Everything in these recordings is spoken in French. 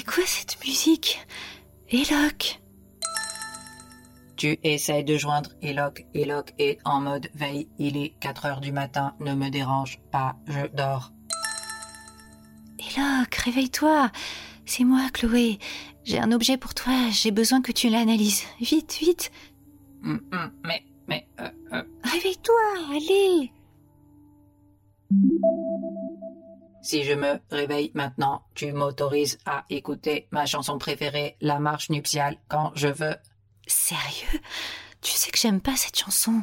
C'est quoi cette musique? Eloque Tu essaies de joindre Eloque. Eloque est en mode veille. Il est 4 heures du matin. Ne me dérange pas. Je dors. Eloque, réveille-toi. C'est moi, Chloé. J'ai un objet pour toi. J'ai besoin que tu l'analyses. Vite, vite. Hum, hum, mais, mais, euh, euh, Réveille-toi, allez. Si je me réveille maintenant, tu m'autorises à écouter ma chanson préférée, la marche nuptiale, quand je veux. Sérieux? Tu sais que j'aime pas cette chanson.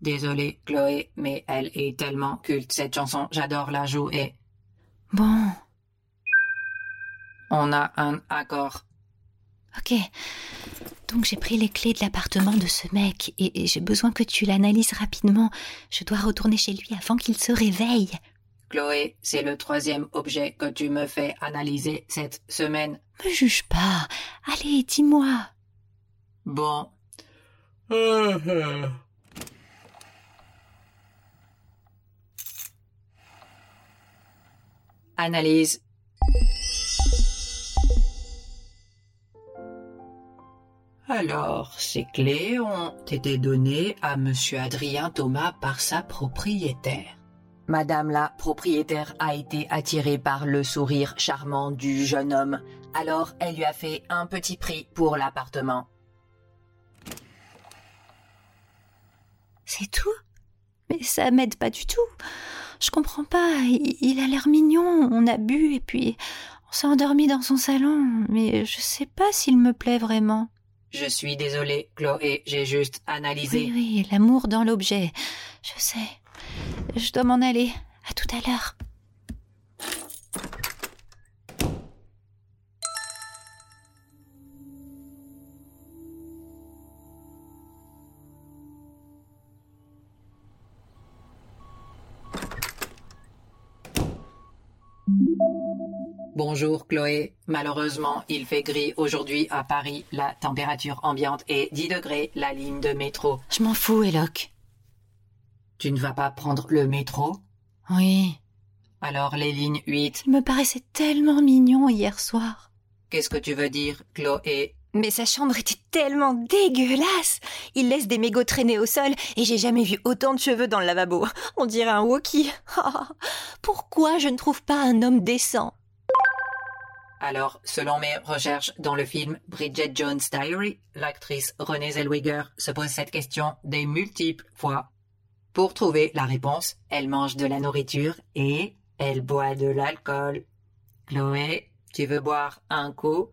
Désolé, Chloé, mais elle est tellement culte, cette chanson. J'adore la jouer. Bon, On a un accord. ok. Donc j'ai pris les clés de l'appartement de ce mec et, et j'ai besoin que tu l'analyses rapidement. Je dois retourner chez lui avant qu'il se réveille. Chloé, c'est le troisième objet que tu me fais analyser cette semaine. Me juge pas. Allez, dis-moi. Bon. Analyse. Alors, ces clés ont été données à Monsieur Adrien Thomas par sa propriétaire. Madame la propriétaire a été attirée par le sourire charmant du jeune homme, alors elle lui a fait un petit prix pour l'appartement. C'est tout? Mais ça m'aide pas du tout. Je comprends pas. Il, il a l'air mignon. On a bu et puis on s'est endormi dans son salon. Mais je sais pas s'il me plaît vraiment. Je suis désolée, Chloé, j'ai juste analysé. Oui, oui, l'amour dans l'objet. Je sais. Je dois m'en aller. À tout à l'heure. Bonjour Chloé. Malheureusement, il fait gris aujourd'hui à Paris. La température ambiante est 10 degrés, la ligne de métro. Je m'en fous, Eloque. Tu ne vas pas prendre le métro? Oui. Alors les lignes 8. Il me paraissait tellement mignon hier soir. Qu'est-ce que tu veux dire, Chloé? Mais sa chambre était tellement dégueulasse. Il laisse des mégots traîner au sol et j'ai jamais vu autant de cheveux dans le lavabo. On dirait un walkie. Ah, pourquoi je ne trouve pas un homme décent? Alors, selon mes recherches dans le film Bridget Jones' Diary, l'actrice Renée Zellweger se pose cette question des multiples fois. Pour trouver la réponse, elle mange de la nourriture et elle boit de l'alcool. Chloé, tu veux boire un coup?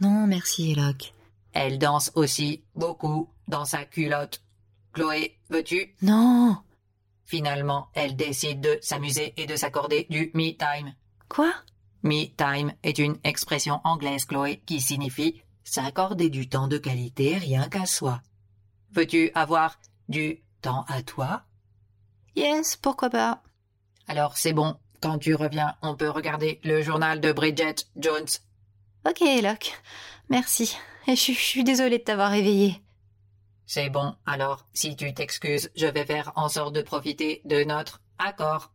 Non, merci, Eloque. Elle danse aussi beaucoup dans sa culotte. Chloé, veux-tu? Non. Finalement, elle décide de s'amuser et de s'accorder du me time. Quoi? Me time est une expression anglaise, Chloé, qui signifie s'accorder du temps de qualité rien qu'à soi. Veux-tu avoir du temps à toi? Yes, pourquoi pas Alors c'est bon, quand tu reviens, on peut regarder le journal de Bridget Jones. Ok, Eloque. Merci. Et je, je suis désolée de t'avoir réveillée. C'est bon, alors si tu t'excuses, je vais faire en sorte de profiter de notre accord.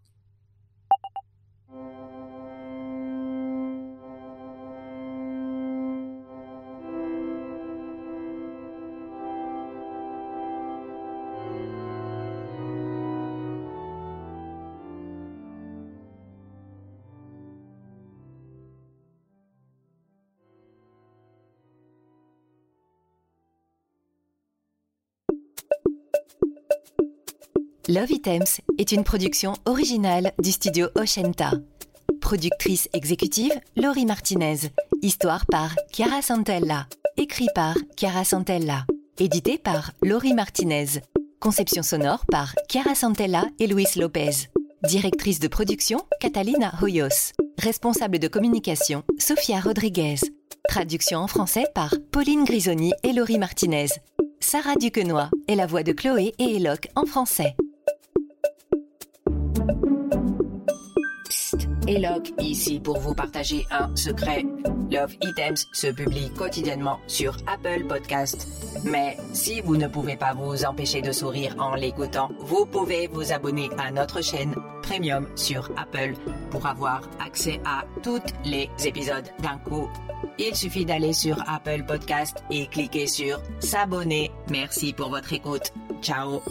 Love Items est une production originale du studio Oshenta. Productrice exécutive Laurie Martinez. Histoire par Chiara Santella. Écrit par Chiara Santella. Édité par Laurie Martinez. Conception sonore par Chiara Santella et Luis Lopez. Directrice de production Catalina Hoyos. Responsable de communication Sofia Rodriguez. Traduction en français par Pauline Grisoni et Laurie Martinez. Sarah Duquenois est la voix de Chloé et Eloque en français. Psst, Eloque ici pour vous partager un secret. Love Items se publie quotidiennement sur Apple Podcast. Mais si vous ne pouvez pas vous empêcher de sourire en l'écoutant, vous pouvez vous abonner à notre chaîne Premium sur Apple pour avoir accès à tous les épisodes d'un coup. Il suffit d'aller sur Apple Podcast et cliquer sur s'abonner. Merci pour votre écoute. Ciao